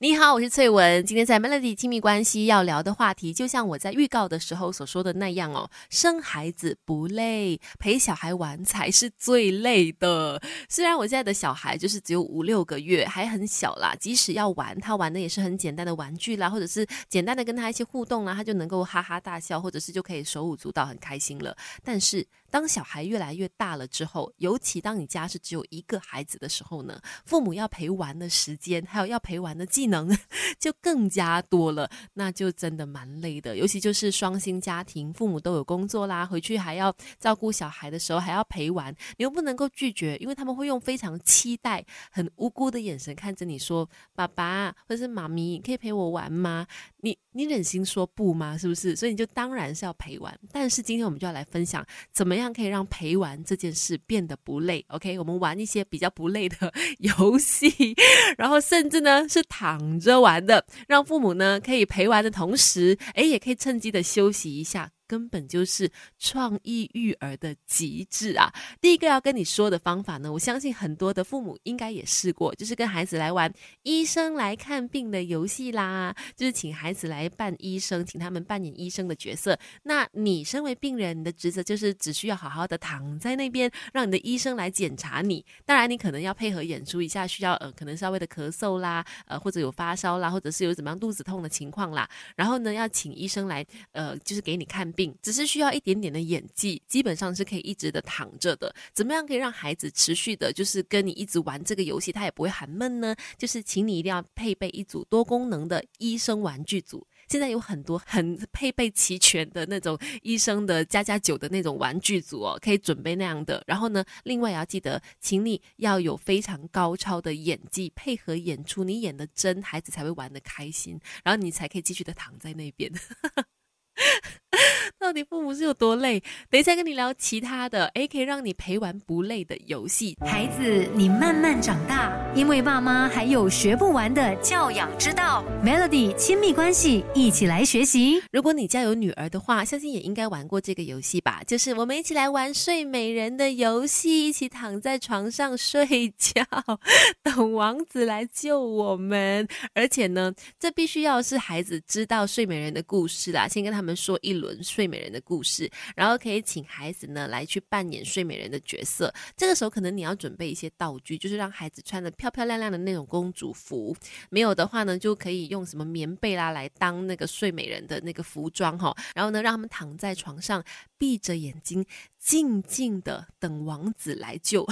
你好，我是翠文。今天在 Melody 亲密关系要聊的话题，就像我在预告的时候所说的那样哦，生孩子不累，陪小孩玩才是最累的。虽然我现在的小孩就是只有五六个月，还很小啦，即使要玩，他玩的也是很简单的玩具啦，或者是简单的跟他一些互动啦，他就能够哈哈大笑，或者是就可以手舞足蹈，很开心了。但是当小孩越来越大了之后，尤其当你家是只有一个孩子的时候呢，父母要陪玩的时间，还有要陪玩的技能。就更加多了，那就真的蛮累的。尤其就是双薪家庭，父母都有工作啦，回去还要照顾小孩的时候，还要陪玩，你又不能够拒绝，因为他们会用非常期待、很无辜的眼神看着你说：“爸爸或是妈咪，可以陪我玩吗？”你你忍心说不吗？是不是？所以你就当然是要陪玩。但是今天我们就要来分享，怎么样样可以让陪玩这件事变得不累？OK，我们玩一些比较不累的游戏，然后甚至呢是躺着玩的，让父母呢可以陪玩的同时，哎，也可以趁机的休息一下。根本就是创意育儿的极致啊！第一个要跟你说的方法呢，我相信很多的父母应该也试过，就是跟孩子来玩医生来看病的游戏啦，就是请孩子来扮医生，请他们扮演医生的角色。那你身为病人，你的职责就是只需要好好的躺在那边，让你的医生来检查你。当然，你可能要配合演出一下，需要呃，可能稍微的咳嗽啦，呃，或者有发烧啦，或者是有怎么样肚子痛的情况啦。然后呢，要请医生来呃，就是给你看病。只是需要一点点的演技，基本上是可以一直的躺着的。怎么样可以让孩子持续的，就是跟你一直玩这个游戏，他也不会喊闷呢？就是请你一定要配备一组多功能的医生玩具组。现在有很多很配备齐全的那种医生的加加九的那种玩具组哦，可以准备那样的。然后呢，另外也要记得，请你要有非常高超的演技配合演出，你演的真，孩子才会玩的开心，然后你才可以继续的躺在那边。到底父母是有多累？等一下跟你聊其他的，诶，可以让你陪玩不累的游戏。孩子，你慢慢长大，因为爸妈还有学不完的教养之道。Melody 亲密关系，一起来学习。如果你家有女儿的话，相信也应该玩过这个游戏吧？就是我们一起来玩睡美人的游戏，一起躺在床上睡觉，等王子来救我们。而且呢，这必须要是孩子知道睡美人的故事啦，先跟他们们说一轮睡。睡美人的故事，然后可以请孩子呢来去扮演睡美人的角色。这个时候可能你要准备一些道具，就是让孩子穿的漂漂亮亮的那种公主服。没有的话呢，就可以用什么棉被啦来当那个睡美人的那个服装哈。然后呢，让他们躺在床上，闭着眼睛。静静的等王子来救，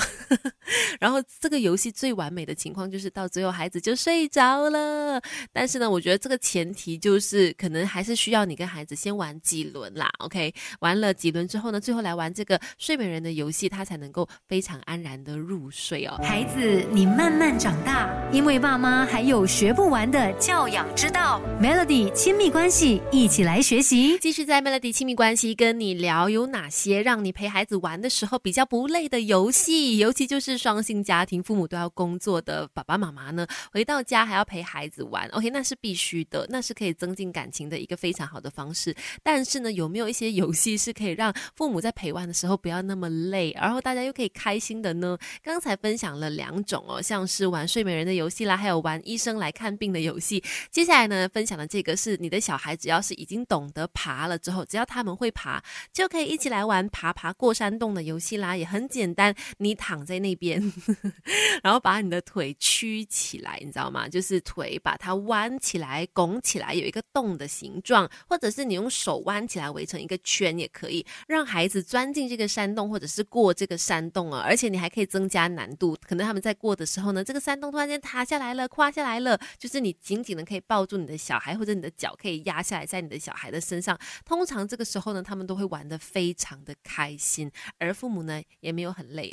然后这个游戏最完美的情况就是到最后孩子就睡着了。但是呢，我觉得这个前提就是可能还是需要你跟孩子先玩几轮啦，OK？玩了几轮之后呢，最后来玩这个睡美人的游戏，他才能够非常安然的入睡哦。孩子，你慢慢长大，因为爸妈还有学不完的教养之道。Melody 亲密关系，一起来学习。继续在 Melody 亲密关系跟你聊有哪些让你陪。孩子玩的时候比较不累的游戏，尤其就是双性家庭，父母都要工作的爸爸妈妈呢，回到家还要陪孩子玩，OK，那是必须的，那是可以增进感情的一个非常好的方式。但是呢，有没有一些游戏是可以让父母在陪玩的时候不要那么累，然后大家又可以开心的呢？刚才分享了两种哦，像是玩睡美人的游戏啦，还有玩医生来看病的游戏。接下来呢，分享的这个是你的小孩只要是已经懂得爬了之后，只要他们会爬，就可以一起来玩爬爬。过山洞的游戏啦，也很简单。你躺在那边，然后把你的腿屈起来，你知道吗？就是腿把它弯起来、拱起来，有一个洞的形状，或者是你用用手弯起来围成一个圈也可以，让孩子钻进这个山洞，或者是过这个山洞啊。而且你还可以增加难度，可能他们在过的时候呢，这个山洞突然间塌下来了、垮下来了，就是你紧紧的可以抱住你的小孩，或者你的脚可以压下来在你的小孩的身上。通常这个时候呢，他们都会玩的非常的开。心，而父母呢也没有很累。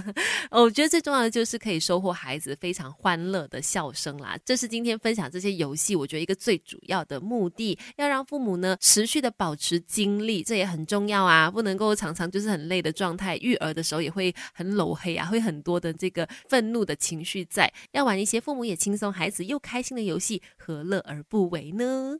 我觉得最重要的就是可以收获孩子非常欢乐的笑声啦。这是今天分享这些游戏，我觉得一个最主要的目的，要让父母呢持续的保持精力，这也很重要啊。不能够常常就是很累的状态，育儿的时候也会很搂黑啊，会很多的这个愤怒的情绪在。要玩一些父母也轻松，孩子又开心的游戏，何乐而不为呢？